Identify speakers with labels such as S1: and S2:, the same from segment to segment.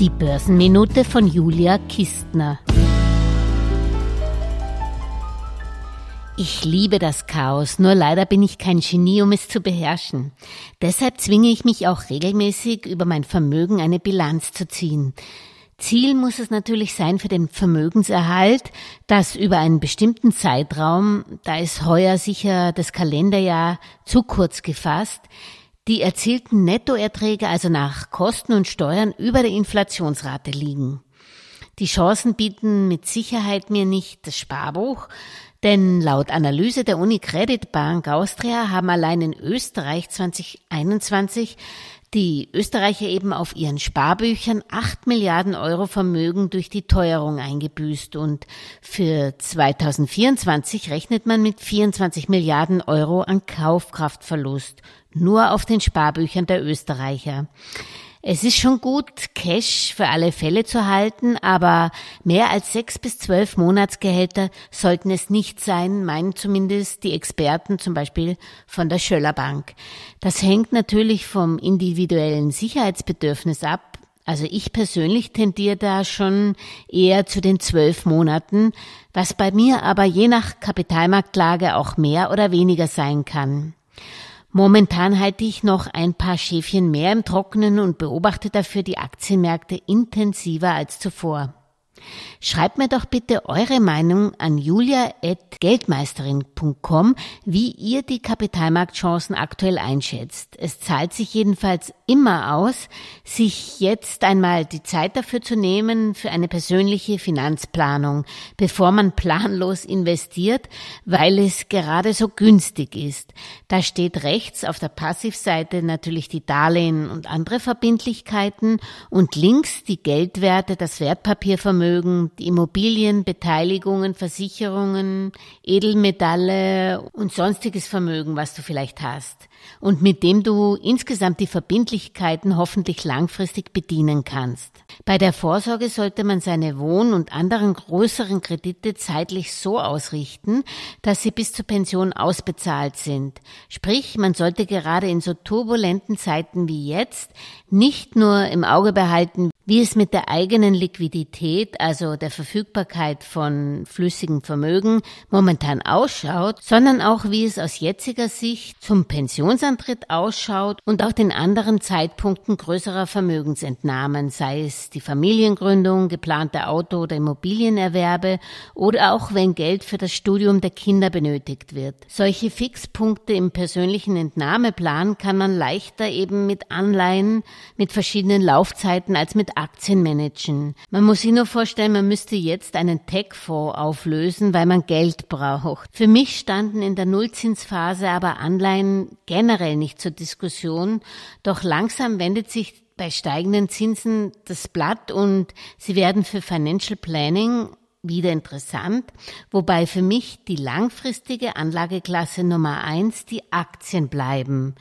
S1: Die Börsenminute von Julia Kistner. Ich liebe das Chaos, nur leider bin ich kein Genie, um es zu beherrschen. Deshalb zwinge ich mich auch regelmäßig, über mein Vermögen eine Bilanz zu ziehen. Ziel muss es natürlich sein für den Vermögenserhalt, dass über einen bestimmten Zeitraum, da ist heuer sicher das Kalenderjahr zu kurz gefasst, die erzielten Nettoerträge also nach Kosten und Steuern über der Inflationsrate liegen. Die Chancen bieten mit Sicherheit mir nicht das Sparbuch, denn laut Analyse der Uni Bank Austria haben allein in Österreich 2021 die Österreicher eben auf ihren Sparbüchern 8 Milliarden Euro Vermögen durch die Teuerung eingebüßt und für 2024 rechnet man mit 24 Milliarden Euro an Kaufkraftverlust nur auf den Sparbüchern der Österreicher. Es ist schon gut, Cash für alle Fälle zu halten, aber mehr als sechs bis zwölf Monatsgehälter sollten es nicht sein, meinen zumindest die Experten zum Beispiel von der Schöller Bank. Das hängt natürlich vom individuellen Sicherheitsbedürfnis ab. Also ich persönlich tendiere da schon eher zu den zwölf Monaten, was bei mir aber je nach Kapitalmarktlage auch mehr oder weniger sein kann. Momentan halte ich noch ein paar Schäfchen mehr im Trockenen und beobachte dafür die Aktienmärkte intensiver als zuvor. Schreibt mir doch bitte eure Meinung an julia.geldmeisterin.com, wie ihr die Kapitalmarktchancen aktuell einschätzt. Es zahlt sich jedenfalls immer aus, sich jetzt einmal die Zeit dafür zu nehmen für eine persönliche Finanzplanung, bevor man planlos investiert, weil es gerade so günstig ist. Da steht rechts auf der Passivseite natürlich die Darlehen und andere Verbindlichkeiten und links die Geldwerte, das Wertpapiervermögen Vermögen, die Immobilien, Beteiligungen, Versicherungen, Edelmetalle und sonstiges Vermögen, was du vielleicht hast und mit dem du insgesamt die Verbindlichkeiten hoffentlich langfristig bedienen kannst. Bei der Vorsorge sollte man seine Wohn- und anderen größeren Kredite zeitlich so ausrichten, dass sie bis zur Pension ausbezahlt sind. Sprich, man sollte gerade in so turbulenten Zeiten wie jetzt nicht nur im Auge behalten, wie es mit der eigenen Liquidität, also der Verfügbarkeit von flüssigem Vermögen, momentan ausschaut, sondern auch wie es aus jetziger Sicht zum Pensionsantritt ausschaut und auch den anderen Zeitpunkten größerer Vermögensentnahmen, sei es die Familiengründung, geplante Auto- oder Immobilienerwerbe oder auch wenn Geld für das Studium der Kinder benötigt wird. Solche Fixpunkte im persönlichen Entnahmeplan kann man leichter eben mit Anleihen mit verschiedenen Laufzeiten als mit Aktien managen. Man muss sich nur vorstellen, man müsste jetzt einen Tech-Fonds auflösen, weil man Geld braucht. Für mich standen in der Nullzinsphase aber Anleihen generell nicht zur Diskussion, doch langsam wendet sich bei steigenden Zinsen das Blatt und sie werden für Financial Planning wieder interessant, wobei für mich die langfristige Anlageklasse Nummer eins die Aktien bleiben.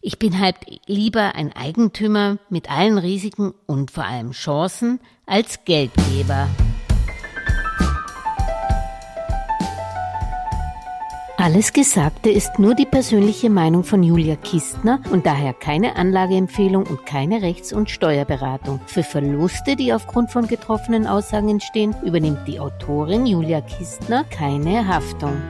S1: Ich bin halt lieber ein Eigentümer mit allen Risiken und vor allem Chancen als Geldgeber. Alles Gesagte ist nur die persönliche Meinung von Julia Kistner und daher keine Anlageempfehlung und keine Rechts- und Steuerberatung. Für Verluste, die aufgrund von getroffenen Aussagen entstehen, übernimmt die Autorin Julia Kistner keine Haftung.